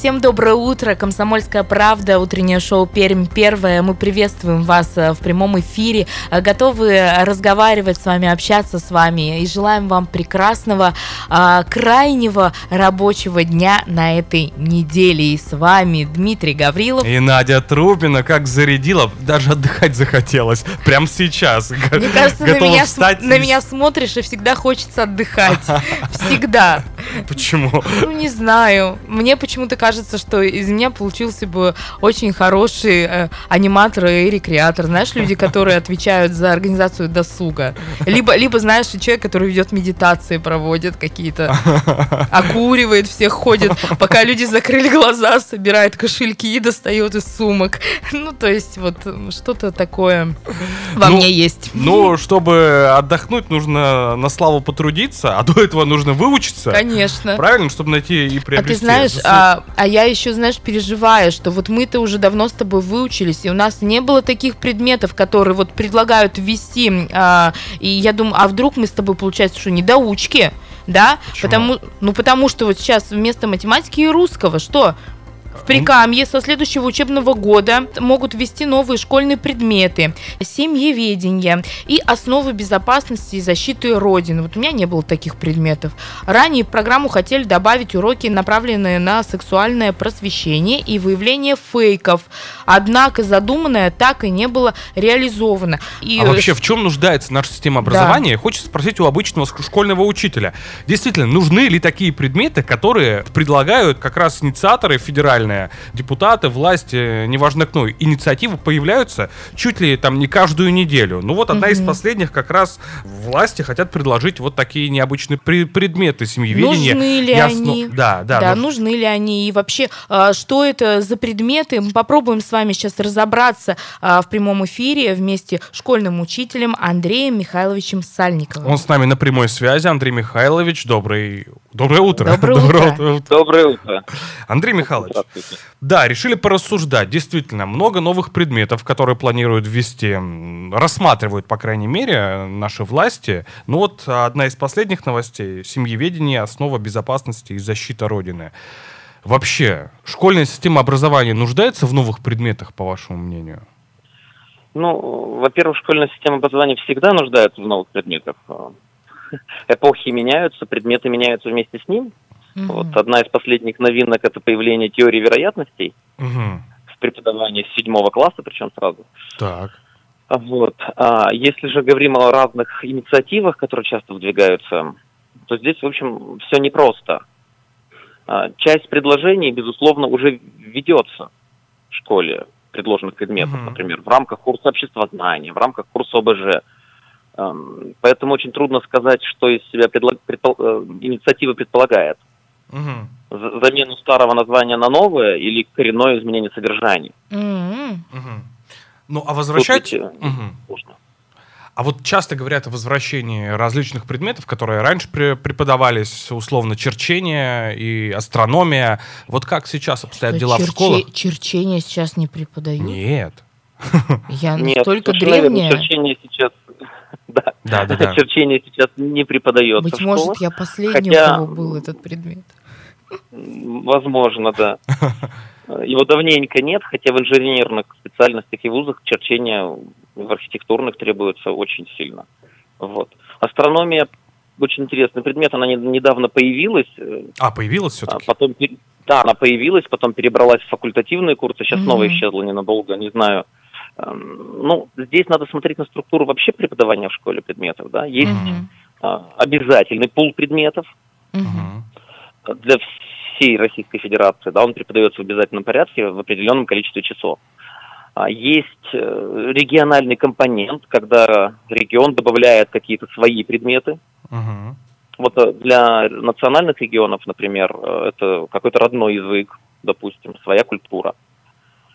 Всем доброе утро, Комсомольская правда, утреннее шоу Пермь первое. Мы приветствуем вас э, в прямом эфире, э, готовы разговаривать с вами, общаться с вами и желаем вам прекрасного, а, крайнего рабочего дня на этой неделе. И с вами Дмитрий Гаврилов. И Надя Трубина как зарядила, даже отдыхать захотелось. Прям сейчас. Мне кажется, на меня, встать... на меня смотришь и всегда хочется отдыхать. Всегда. Почему? Ну, не знаю. Мне почему-то кажется, кажется, что из меня получился бы очень хороший э, аниматор и рекреатор. Знаешь, люди, которые отвечают за организацию досуга. Либо, либо знаешь, человек, который ведет медитации, проводит какие-то, окуривает всех, ходит, пока люди закрыли глаза, собирает кошельки и достает из сумок. Ну, то есть, вот что-то такое во ну, мне есть. Ну, чтобы отдохнуть, нужно на славу потрудиться, а до этого нужно выучиться. Конечно. Правильно, чтобы найти и приобрести. А ты знаешь, а, а я еще, знаешь, переживаю, что вот мы-то уже давно с тобой выучились, и у нас не было таких предметов, которые вот предлагают ввести. А, и я думаю, а вдруг мы с тобой, получается, что недоучки? Да, Почему? потому, ну потому что вот сейчас вместо математики и русского что? В Прикамье со следующего учебного года могут ввести новые школьные предметы, семьеведение и основы безопасности и защиты Родины. Вот у меня не было таких предметов. Ранее в программу хотели добавить уроки, направленные на сексуальное просвещение и выявление фейков. Однако задуманное так и не было реализовано. И... А вообще в чем нуждается наша система образования? Да. Хочется спросить у обычного школьного учителя. Действительно, нужны ли такие предметы, которые предлагают как раз инициаторы федеральные федеральные депутаты, власти, неважно кто, инициативы появляются чуть ли там не каждую неделю. Ну вот одна угу. из последних как раз власти хотят предложить вот такие необычные при- предметы семьеведения. Нужны ли Ясно... они? Да, да. Да, нужны ли они? И вообще, а, что это за предметы? Мы попробуем с вами сейчас разобраться а, в прямом эфире вместе с школьным учителем Андреем Михайловичем Сальниковым. Он с нами на прямой связи. Андрей Михайлович, добрый... доброе утро. Доброе, Доброе утро. утро. Доброе утро. Андрей Михайлович, да, решили порассуждать. Действительно, много новых предметов, которые планируют ввести, рассматривают, по крайней мере, наши власти. Ну вот одна из последних новостей – семьеведение, основа безопасности и защита Родины. Вообще, школьная система образования нуждается в новых предметах, по вашему мнению? Ну, во-первых, школьная система образования всегда нуждается в новых предметах. Эпохи меняются, предметы меняются вместе с ним. Угу. Вот одна из последних новинок это появление теории вероятностей угу. в преподавании седьмого класса, причем сразу. Так. Вот. А если же говорим о разных инициативах, которые часто выдвигаются, то здесь, в общем, все непросто. А, часть предложений, безусловно, уже ведется в школе предложенных предметов, mm например, в рамках курса обществознания, в рамках курса ОБЖ. Поэтому очень трудно сказать, что из себя предлаг... предпол... Э, инициатива предполагает. Угу. Замену старого названия на новое или коренное изменение содержания. Угу. Угу. Ну, а возвращать... Угу. А вот часто говорят о возвращении различных предметов, которые раньше преподавались, условно, черчение и астрономия. Вот как сейчас обстоят Что, дела черче... в школах? Черчение сейчас не преподают? Нет. Я настолько Нет, древняя. Черчение сейчас да. Да, да, да. Черчение сейчас не преподается Быть может, я последний, Хотя... у кого был этот предмет. Возможно, да. Его давненько нет, хотя в инженерных специальностях и вузах черчение в архитектурных требуется очень сильно. Вот. Астрономия очень интересный предмет, она недавно появилась. А, появилась все-таки? А потом, да, она появилась, потом перебралась в факультативные курсы, сейчас mm-hmm. снова исчезла ненадолго, не знаю. Эм, ну, здесь надо смотреть на структуру вообще преподавания в школе предметов, да. Есть mm-hmm. обязательный пул предметов, угу. для всей Российской Федерации, да, он преподается в обязательном порядке в определенном количестве часов. А есть э, региональный компонент, когда регион добавляет какие-то свои предметы. Мгм. Вот э, для национальных регионов, например, это какой-то родной язык, допустим, своя культура.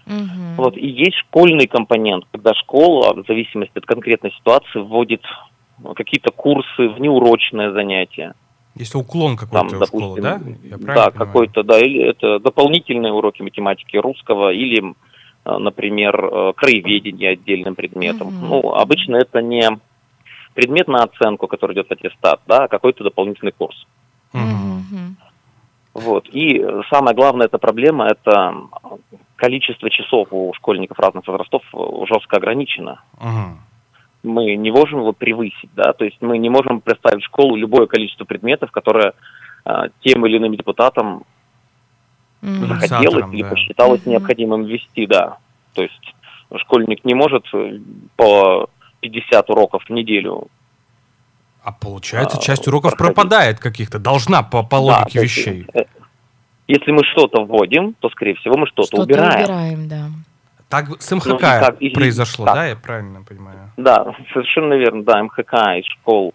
Мгм. Вот, и есть школьный компонент, когда школа, в зависимости от конкретной ситуации, вводит э, какие-то курсы, внеурочные занятия. Если уклон Там, какой-то у допустим, школы, да? Я да, понимаю? какой-то, да, или это дополнительные уроки математики русского, или, э, например, э, краеведение отдельным предметом. Мгм. Ну, обычно это не предмет на оценку, который идет в аттестат, да, а какой-то дополнительный курс. Мгм. Вот. И самая главная эта проблема – это количество часов у школьников разных возрастов э, жестко ограничено. Мгм. Мы не можем его превысить, да, то есть мы не можем представить в школу любое количество предметов, которое э, тем или иным депутатам Мгм. захотелось или да. посчиталось Мгм. необходимым ввести, да. То есть школьник не может э, по 50 уроков в неделю. А получается, А, часть уроков проходить. пропадает каких-то, должна по, по Да, логике есть, вещей. Э, Если мы что-то вводим, то, скорее всего, мы что-то, Что-то убираем. убираем, да. Так с МХК Ну, и как- и- произошло, как? да, я правильно понимаю? Да, совершенно верно. Да, МХК из школ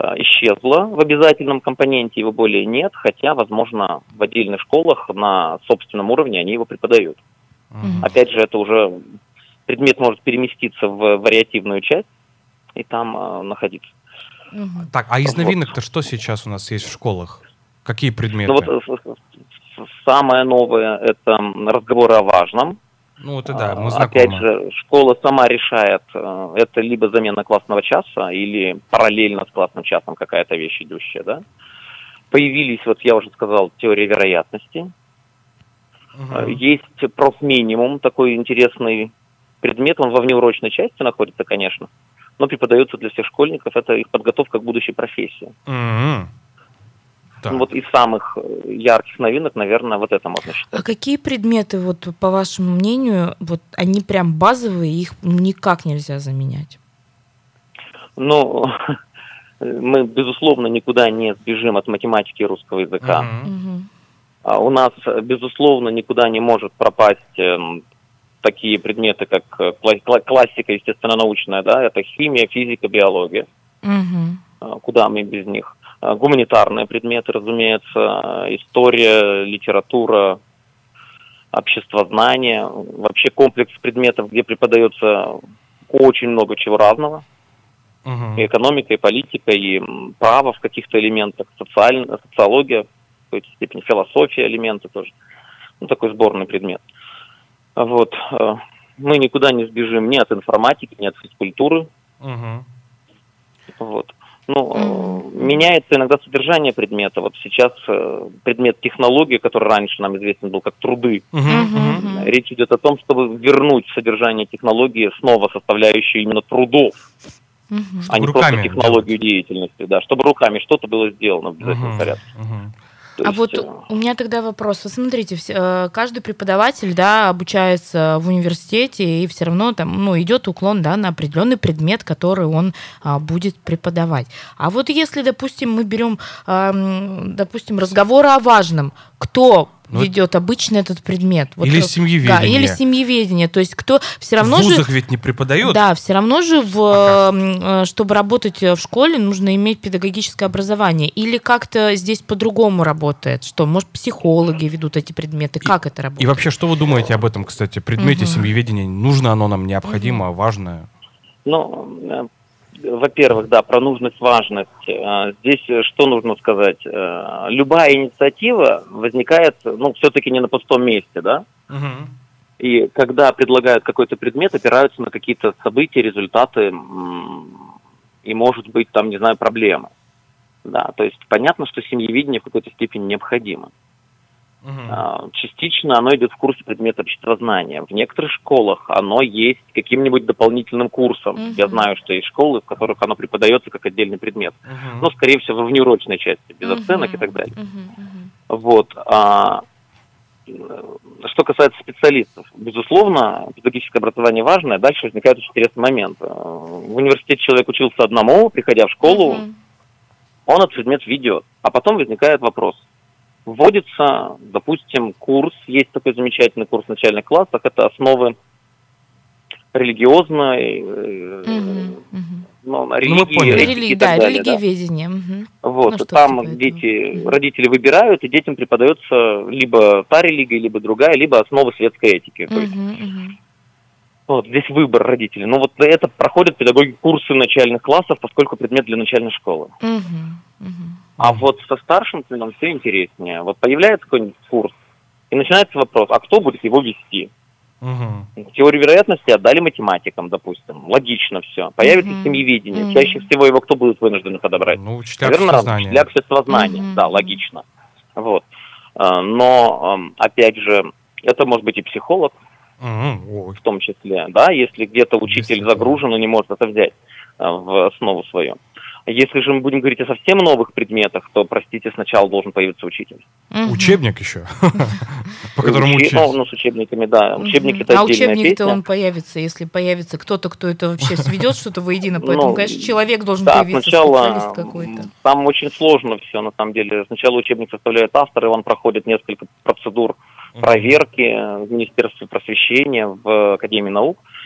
э, исчезла в обязательном компоненте, его более нет, хотя, возможно, в отдельных школах на собственном уровне они его преподают. Мгм. Опять же, это уже предмет может переместиться в вариативную часть и там э, находиться. Мгм. Так, а из Вот. новинок-то что сейчас у нас есть в школах? Какие предметы? Ну вот э, с- самое новое – это разговоры о важном. Ну, это да, А, мы знакомы. Опять же, школа сама решает, э, это либо замена классного часа, или параллельно с классным часом какая-то вещь идущая, да. Появились, вот я уже сказал, теория вероятности. Э, Есть профминимум, такой интересный предмет, он во внеурочной части находится, конечно, но преподается для всех школьников, это их подготовка к будущей профессии. Мгм. Так. Ну, Вот из самых э, ярких новинок, наверное, вот это можно считать. А какие предметы, вот по вашему мнению, вот они прям базовые, их никак нельзя заменять? Ну, мы, безусловно, никуда не сбежим от математики и русского языка. А У нас, э, безусловно, никуда не может пропасть эм, такие предметы, как э, кла- кла- классика естественно-научная, да, это химия, физика, биология. А, Куда мы без них? А, Гуманитарные предметы, разумеется, а, история, литература, обществознание, вообще комплекс предметов, где преподается очень много чего разного. Мгм. И экономика, и политика, и право в каких-то элементах, социаль- социология, в какой-то степени философия элементы тоже. Ну, такой сборный предмет. Вот. э, Мы никуда не сбежим ни от информатики, ни от физкультуры. Мгм. Вот. Ну, Мгм. меняется иногда содержание предмета. Вот сейчас э, предмет технологии, который раньше нам известен был как труды. Мгм. Мгм. речь идет о том, чтобы вернуть содержание технологии снова составляющую именно трудов, Мгм. а не руками просто технологию деятельности, да, чтобы руками что-то было сделано в обязательном Мгм. порядке. Мгм. То А есть, вот э, у меня тогда вопрос. Вот смотрите, э, каждый преподаватель, да, обучается в университете и все равно там, ну, идет уклон, да, на определенный предмет, который он а, будет преподавать. А вот если, допустим, мы берем, а, допустим, разговоры о важном, кто Ну, ведет обычно этот предмет? Вот, Или э, семьеведение. Да, или семьеведение. То есть кто все равно в же вузах ведь не преподают. да, все равно же, в, А м, э, чтобы работать в школе, нужно иметь педагогическое образование. Или как-то здесь по-другому работает? Что, может, психологи ведут эти предметы? Как это работает? И вообще, что вы думаете об этом, кстати, предмете Мгм. семьеведения? Нужно оно нам, необходимо, важно? Ну, э, во-первых, да, про нужность, важность. Э, Здесь э, что нужно сказать? Э, Любая инициатива возникает, ну, все-таки не на пустом месте, да? И когда предлагают какой-то предмет, опираются на какие-то события, результаты, и, может быть, там, не знаю, проблемы. Да, то есть понятно, что семьевидение в какой-то степени необходимо. А, Частично оно идет в курсе предмета обществознания. В некоторых школах оно есть каким-нибудь дополнительным курсом. Мгм. Я знаю, что есть школы, в которых оно преподается как отдельный предмет. Мгм. Но, скорее всего, во внеурочной части, без Мгм. оценок и так далее. Мгм, мгм. Вот. А, что касается специалистов, безусловно, педагогическое образование важное. Дальше возникает очень интересный момент. В университете человек учился одному, приходя в школу, Мгм. он этот предмет ведет. А потом возникает вопрос. Вводится, допустим, курс, есть такой замечательный курс в начальных классах, это основы религиозной, мгм. ну, мы религии, этики Рели- и Да, так далее, да. религиоведение. мгм. Вот, Ну, там типа дети, этого. Родители выбирают, и детям преподается либо та религия, либо другая, либо основы светской этики. То есть, Мгм, мгм. вот здесь выбор родителей. Ну вот это проходят педагоги курсы начальных классов, поскольку предмет для начальной школы. Мгм, мгм. А вот со старшим сыном все интереснее. Вот появляется какой-нибудь курс, и начинается вопрос, а кто будет его вести? Мгм. Теорию вероятности отдали математикам, допустим. Логично все. Появится Мгм. семьевидение. Мгм. Чаще всего его кто будет вынуждены подобрать? Ну, учителя Наверное, обществознания. для обществознания, Мгм. да, логично. Вот. А, Но, опять же, это может быть и психолог. Ой. в том числе, да, если где-то учитель загружен и не может это взять а, в основу свою. Если же мы будем говорить о совсем новых предметах, то, простите, сначала должен появиться учитель. Мгм. Учебник еще, по которому Учи- учить. Ну, ну, с учебниками, да. Учебник это а учебник-то он появится, если появится кто-то, кто это вообще сведет что-то воедино. Поэтому, Ну, конечно, человек должен появиться, специалист какой-то. там очень сложно все на самом деле. Сначала учебник составляет автор, и он проходит несколько процедур проверки в Министерстве просвещения, в Академии наук. А,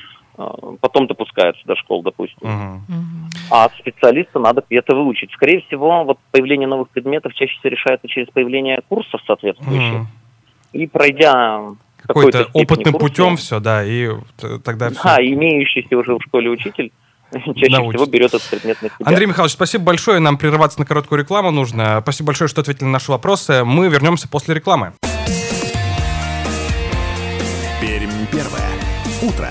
Потом допускается до школ, допустим. Мгм. А специалиста надо это выучить. Скорее всего, вот появление новых предметов чаще всего решается через появление курсов соответствующих. Мгм. И пройдя Какой-то опытным курса, путем все, да, и т- тогда все. Да, имеющийся уже в школе учитель чаще Научит. всего берет этот предмет на себя. Андрей Михайлович, спасибо большое. Нам прерываться на короткую рекламу нужно. Спасибо большое, что ответили на наши вопросы. Мы вернемся после рекламы. Пермь первое. Утро.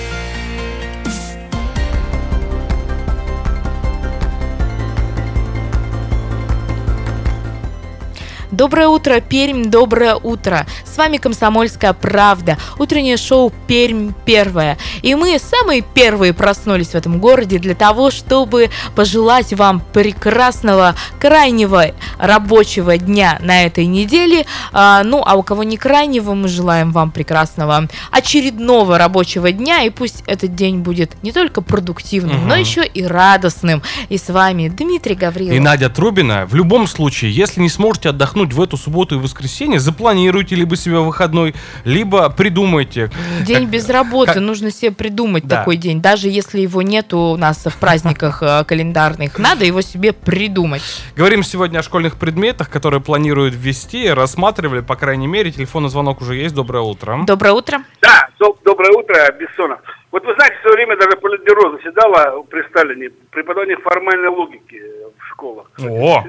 Доброе утро, Пермь, доброе утро. С вами «Комсомольская правда», утреннее шоу «Пермь первая». И мы самые первые проснулись в этом городе для того, чтобы пожелать вам прекрасного, крайнего рабочего дня на этой неделе. А, ну, а у кого не крайнего, мы желаем вам прекрасного очередного рабочего дня. И пусть этот день будет не только продуктивным, Мгм. но еще и радостным. И с вами Дмитрий Гаврилов. И Надя Трубина. В любом случае, если не сможете отдохнуть в эту субботу и воскресенье, запланируйте либо себе выходной, либо придумайте. День Как- без работы, как- нужно себе придумать Да. такой день. Даже если его нету у нас в праздниках э, календарных, надо его себе придумать. Говорим сегодня о школьных предметах, которые планируют ввести, рассматривали, по крайней мере. Телефонный звонок уже есть. Доброе утро. Доброе утро. Да, доб- доброе утро, Бессонов. Вот вы знаете, в свое время даже Политбюро заседало при Сталине преподавание формальной логики в школах. О,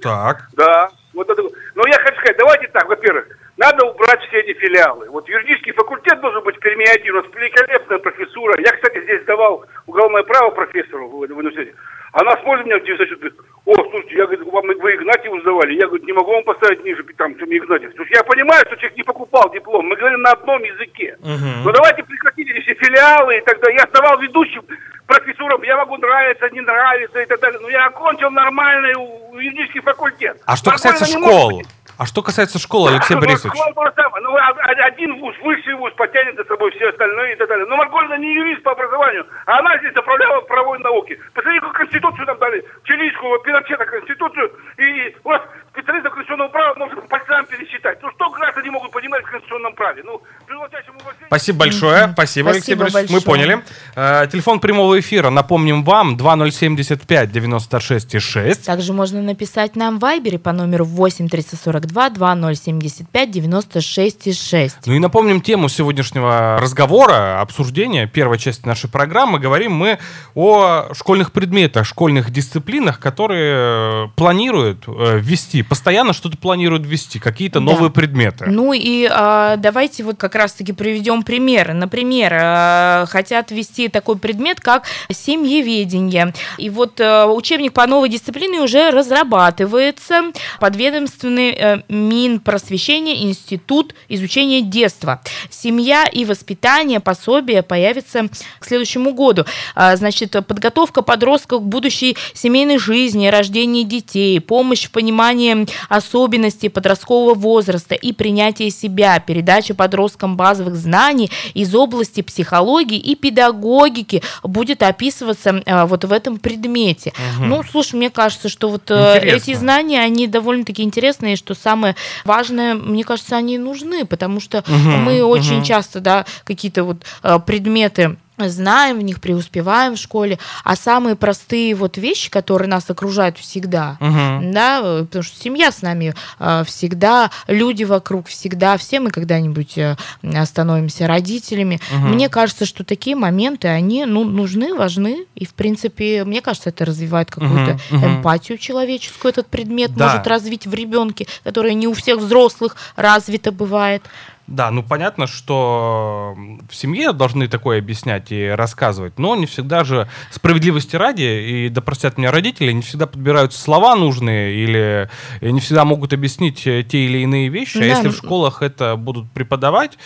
так. Да. Вот это... Но я хочу сказать, давайте так, во-первых, надо убрать все эти филиалы. Вот юридический факультет должен быть в Перми один, у нас великолепная профессура. Я, кстати, здесь давал уголовное право профессору в, в университете. Она смотрит меня в 9 говорит, о, слушайте, я говорю, вам вы Игнатьеву сдавали. Я говорю, не могу вам поставить ниже, там, чем Игнатьев. Потому что я понимаю, что человек не покупал диплом. Мы говорим на одном языке. Мгм. Но давайте прекратите все филиалы и так далее. Я сдавал ведущим профессурам, я могу нравиться, не нравиться и так далее. Но я окончил нормальный юридический факультет. А что Нормально касается школ? А что касается школы, Алексей Ну, Борисович? школа же самое. Ну, а- а- один вуз, высший вуз потянет за собой все остальное и так далее. Но Маргольна не юрист по образованию, а она здесь заправляла правовой науки. Посмотрите, какую конституцию нам дали. Чилийскую, Пиночета конституцию. И у нас специалистов конституционного права можно по пальцам пересчитать. Ну, что граждане могут понимать в конституционном праве? Ну. Спасибо большое. Спасибо, Спасибо Алексей Борисович. Мы поняли. Э, телефон прямого эфира, напомним вам, 2075 96 и 6. Также можно написать нам в Вайбере по номеру 8 342 2075 96 6. Ну и напомним тему сегодняшнего разговора, обсуждения первой части нашей программы. Говорим мы о школьных предметах, школьных дисциплинах, которые э, планируют э, ввести, постоянно что-то планируют ввести, какие-то Да. новые предметы. Ну и а, давайте вот как раз-таки приведем примеры. Например, а, хотят ввести такой предмет, как семьеведение. И вот а, учебник по новой дисциплине уже разрабатывается. Подведомственный э, Минпросвещение Институт изучения детства. Семья и воспитание, пособие появится к следующему году. Значит, подготовка подростков к будущей семейной жизни, рождении детей, помощь в понимании особенностей подросткового возраста и принятие себя, передача подросткам базовых знаний из области психологии и педагогики будет описываться вот в этом предмете. Угу. Ну, слушай, мне кажется, что вот Интересно. эти знания, они довольно-таки интересные, что самое важное, мне кажется, они нужны, потому что угу, мы угу. очень часто, да, какие-то вот предметы знаем в них, преуспеваем в школе, а самые простые вот вещи, которые нас окружают всегда, угу. да, потому что семья с нами э, всегда, люди вокруг всегда, все мы когда-нибудь э, становимся родителями. Угу. Мне кажется, что такие моменты, они ну, нужны, важны, и в принципе, мне кажется, это развивает какую-то угу. эмпатию человеческую, этот предмет да. может развить в ребенке, которая не у всех взрослых развита бывает. Да, ну понятно, что в семье должны такое объяснять и рассказывать, но не всегда же справедливости ради, и да простят меня родители, не всегда подбирают слова нужные или не всегда могут объяснить те или иные вещи, а да. а если в школах это будут преподавать,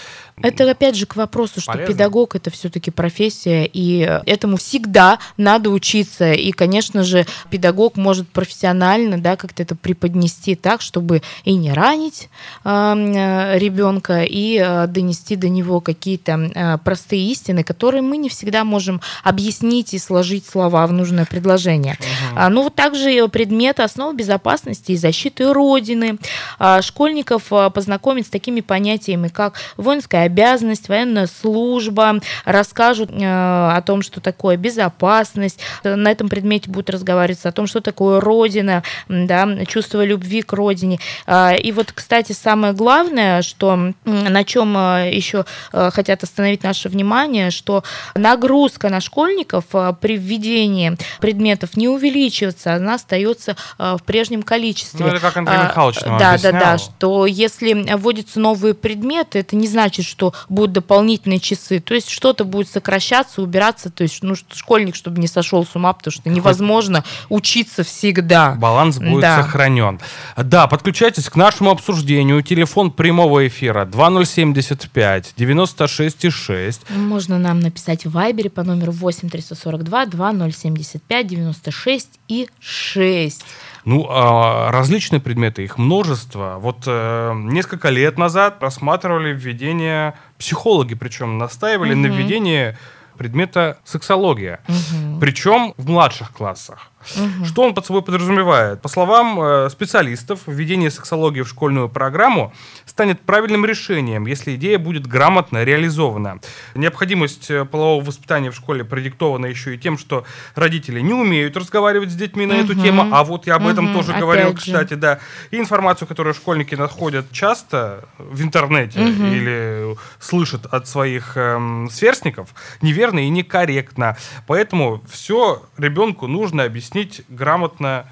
это опять же к вопросу, что Полезно. педагог это все-таки профессия, и этому всегда надо учиться. И, конечно же, педагог может профессионально, да, как-то это преподнести так, чтобы и не ранить э, ребенка, и э, донести до него какие-то э, простые истины, которые мы не всегда можем объяснить и сложить слова в нужное предложение. Угу. А, ну вот также предмет основ безопасности и защиты Родины. А, школьников а, познакомить с такими понятиями, как воинская обязанность, военная служба, расскажут э, о том, что такое безопасность. На этом предмете будут разговаривать о том, что такое Родина, да, чувство любви к Родине. А, и вот, кстати, самое главное, что на чем э, еще э, хотят остановить наше внимание, что нагрузка на школьников при введении предметов не увеличивается, она остается в прежнем количестве. Ну, это как Андрей Михайлович нам Да, объяснял. да, да, что если вводятся новые предметы, это не значит, что будут дополнительные часы. То есть что-то будет сокращаться, убираться. То есть ну, школьник, чтобы не сошел с ума, потому что невозможно учиться всегда. Баланс будет да. сохранен. Да, подключайтесь к нашему обсуждению. Телефон прямого эфира 2075 96,6. Можно нам написать в Вайбере по номеру 8 342 2075 96 и 6. Ну, а, различные предметы, их множество. Вот э, несколько лет назад рассматривали введение психологи, причем настаивали угу. на введении предмета сексология. Угу. Причем в младших классах. Угу. Что он под собой подразумевает? По словам э, специалистов, введение сексологии в школьную программу станет правильным решением, если идея будет грамотно реализована. Необходимость э, полового воспитания в школе продиктована еще и тем, что родители не умеют разговаривать с детьми на угу. эту тему, а вот я об этом угу. тоже Опять говорил, же. кстати, да. И информацию, которую школьники находят часто в интернете угу. или слышат от своих эм, сверстников, неверно и некорректно. Поэтому все ребенку нужно объяснить объяснить грамотно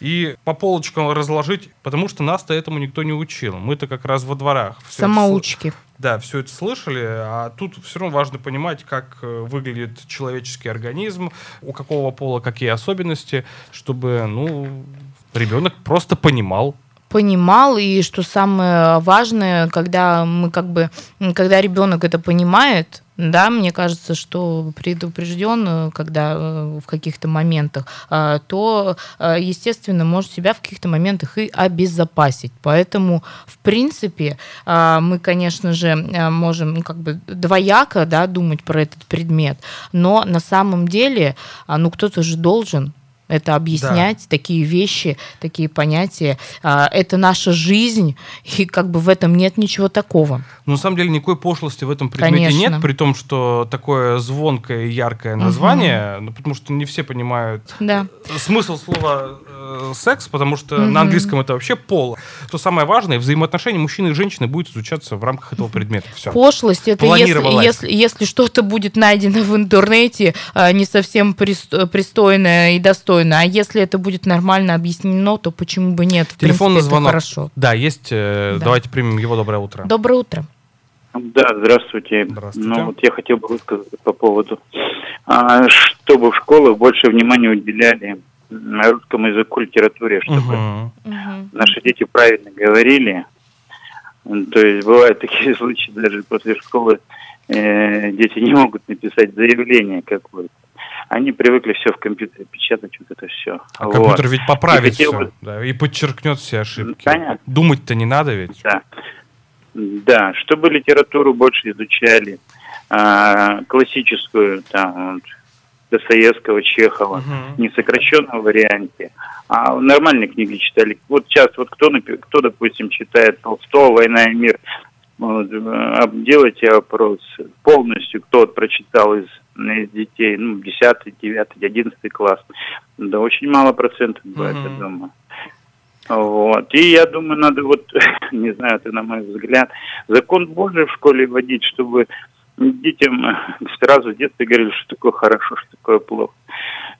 и по полочкам разложить, потому что нас-то этому никто не учил. Мы-то как раз во дворах. Самоучки. Это, да, все это слышали, а тут все равно важно понимать, как э, выглядит человеческий организм, у какого пола какие особенности, чтобы, ну, ребенок просто понимал, понимал, и что самое важное, когда мы как бы, когда ребенок это понимает, да, мне кажется, что предупрежден, когда э, в каких-то моментах, а, то, э, естественно, может себя в каких-то моментах и обезопасить. Поэтому, в принципе, а, мы, конечно же, э, можем ну, как бы двояко да, думать про этот предмет, но на самом деле, а, ну, кто-то же должен это объяснять, да. такие вещи, такие понятия. А, это наша жизнь, и как бы в этом нет ничего такого. Ну, на самом деле никакой пошлости в этом предмете Конечно. нет, при том, что такое звонкое и яркое название, угу. ну, потому что не все понимают да. смысл слова э, секс, потому что угу. на английском это вообще пол. То самое важное, взаимоотношения мужчины и женщины будет изучаться в рамках этого предмета. Все. Пошлость это если, если, если что-то будет найдено в интернете а, не совсем пристойное и достойное достойно. А если это будет нормально объяснено, то почему бы нет? В Телефонный принципе, звонок. хорошо. Да, есть. Э, да. Давайте примем его. Доброе утро. Доброе утро. Да, здравствуйте. Здравствуйте. Ну, вот я хотел бы высказаться по поводу, а, чтобы в школах больше внимания уделяли русскому языку, литературе, чтобы угу. наши дети правильно говорили. То есть бывают такие случаи, даже после школы э, дети не могут написать заявление какое-то они привыкли все в компьютере печатать, вот это все. А вот. компьютер ведь поправит и все, бы... да, и подчеркнет все ошибки. Понятно. Думать-то не надо ведь. Да. Да, чтобы литературу больше изучали, а, классическую, там, Достоевского, Чехова, угу. не в сокращенном варианте, а нормальные книги читали. Вот сейчас, вот кто, кто допустим, читает Толстого «Война и мир», вот, э, делайте опрос полностью, кто вот прочитал из, из детей, ну, 10, 9, 11 класс. Да очень мало процентов бывает, угу. я думаю. Вот. И я думаю, надо вот, не знаю, это на мой взгляд, закон Божий в школе вводить, чтобы детям сразу в детстве говорили, что такое хорошо, что такое плохо.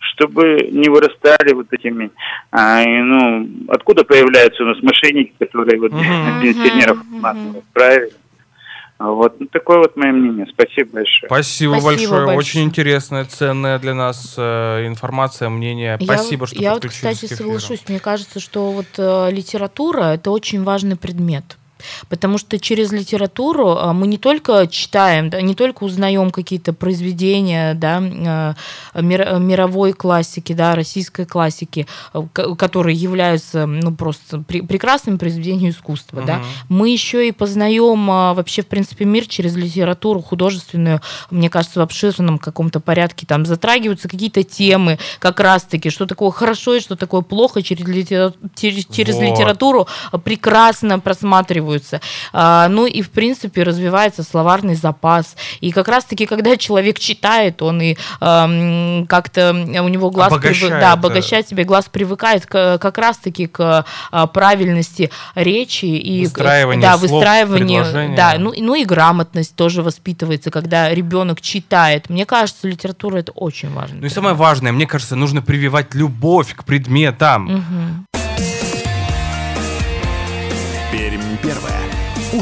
Чтобы не вырастали вот этими, а, и, ну, откуда появляются у нас мошенники, которые вот пенсионеров uh-huh. правильно. Вот ну, такое вот мое мнение. Спасибо большое. Спасибо, Спасибо большое. большое. Очень интересная, ценная для нас э, информация, мнение. Я Спасибо, вот, что Я вот, кстати, соглашусь. Мне кажется, что вот э, литература это очень важный предмет. Потому что через литературу а, мы не только читаем, да, не только узнаем какие-то произведения да, а, мировой классики, да, российской классики, а, которые являются ну, просто прекрасным произведением искусства. Угу. Да. Мы еще и познаем вообще, в принципе, мир через литературу художественную, мне кажется, в обширном каком-то порядке. Там затрагиваются какие-то темы, как раз-таки, что такое хорошо и что такое плохо через, литера... через, через вот. литературу прекрасно просматривают требуется. А, ну и, в принципе, развивается словарный запас. И как раз-таки, когда человек читает, он и как-то у него глаз обогащает, прив... да, обогащает себе, глаз привыкает к, как раз-таки к а, правильности речи и выстраивание да, выстраивание, да, ну, ну и грамотность тоже воспитывается, когда ребенок читает. Мне кажется, литература это очень важно. Ну и самое важное, мне кажется, нужно прививать любовь к предметам. Угу.